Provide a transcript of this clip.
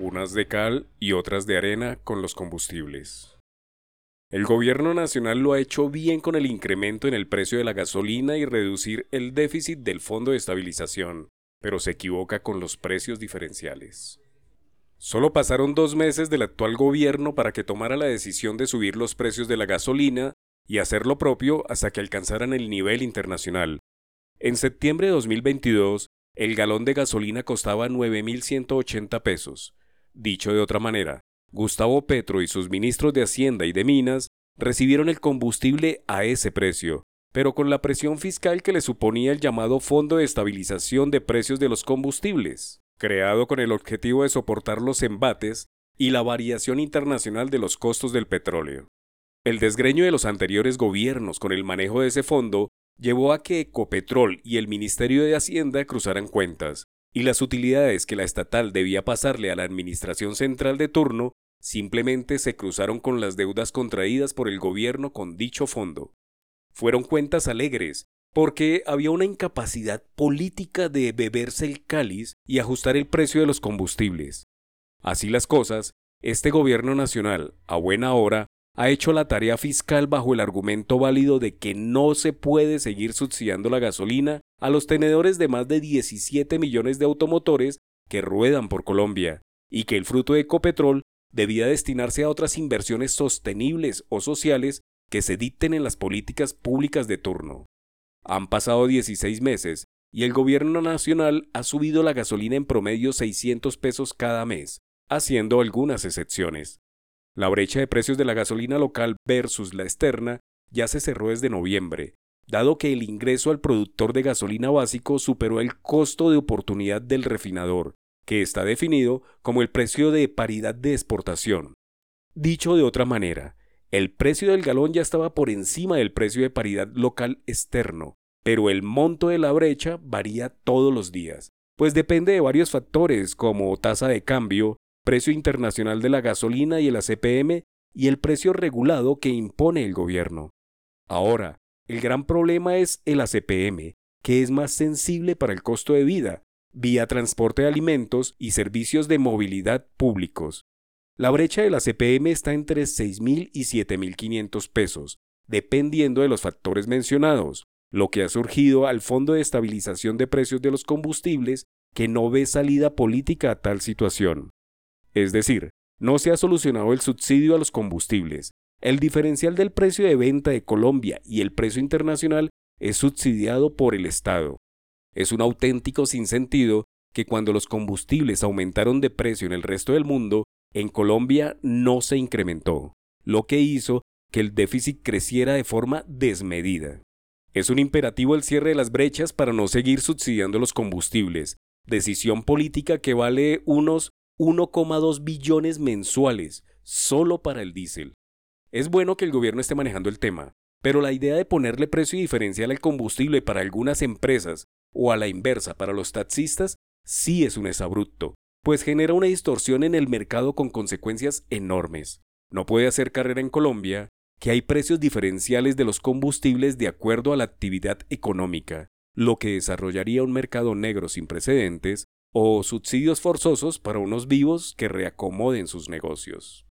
unas de cal y otras de arena con los combustibles. El gobierno nacional lo ha hecho bien con el incremento en el precio de la gasolina y reducir el déficit del Fondo de Estabilización, pero se equivoca con los precios diferenciales. Solo pasaron dos meses del actual gobierno para que tomara la decisión de subir los precios de la gasolina y hacer lo propio hasta que alcanzaran el nivel internacional. En septiembre de 2022, el galón de gasolina costaba 9.180 pesos. Dicho de otra manera, Gustavo Petro y sus ministros de Hacienda y de Minas recibieron el combustible a ese precio, pero con la presión fiscal que le suponía el llamado Fondo de Estabilización de Precios de los Combustibles, creado con el objetivo de soportar los embates y la variación internacional de los costos del petróleo. El desgreño de los anteriores gobiernos con el manejo de ese fondo llevó a que Ecopetrol y el Ministerio de Hacienda cruzaran cuentas, y las utilidades que la estatal debía pasarle a la Administración Central de turno simplemente se cruzaron con las deudas contraídas por el gobierno con dicho fondo. Fueron cuentas alegres, porque había una incapacidad política de beberse el cáliz y ajustar el precio de los combustibles. Así las cosas, este gobierno nacional, a buena hora, ha hecho la tarea fiscal bajo el argumento válido de que no se puede seguir subsidiando la gasolina a los tenedores de más de 17 millones de automotores que ruedan por Colombia, y que el fruto de Ecopetrol debía destinarse a otras inversiones sostenibles o sociales que se dicten en las políticas públicas de turno. Han pasado 16 meses y el gobierno nacional ha subido la gasolina en promedio 600 pesos cada mes, haciendo algunas excepciones. La brecha de precios de la gasolina local versus la externa ya se cerró desde noviembre, dado que el ingreso al productor de gasolina básico superó el costo de oportunidad del refinador, que está definido como el precio de paridad de exportación. Dicho de otra manera, el precio del galón ya estaba por encima del precio de paridad local externo, pero el monto de la brecha varía todos los días, pues depende de varios factores como tasa de cambio, precio internacional de la gasolina y el ACPM y el precio regulado que impone el gobierno. Ahora, el gran problema es el ACPM, que es más sensible para el costo de vida, vía transporte de alimentos y servicios de movilidad públicos. La brecha de la CPM está entre 6.000 y 7.500 pesos, dependiendo de los factores mencionados, lo que ha surgido al Fondo de Estabilización de Precios de los Combustibles que no ve salida política a tal situación. Es decir, no se ha solucionado el subsidio a los combustibles. El diferencial del precio de venta de Colombia y el precio internacional es subsidiado por el Estado. Es un auténtico sinsentido que cuando los combustibles aumentaron de precio en el resto del mundo, en Colombia no se incrementó, lo que hizo que el déficit creciera de forma desmedida. Es un imperativo el cierre de las brechas para no seguir subsidiando los combustibles, decisión política que vale unos 1,2 billones mensuales solo para el diésel. Es bueno que el gobierno esté manejando el tema, pero la idea de ponerle precio diferencial al combustible para algunas empresas o a la inversa para los taxistas sí es un exabrupto, pues genera una distorsión en el mercado con consecuencias enormes. No puede hacer carrera en Colombia que hay precios diferenciales de los combustibles de acuerdo a la actividad económica, lo que desarrollaría un mercado negro sin precedentes o subsidios forzosos para unos vivos que reacomoden sus negocios.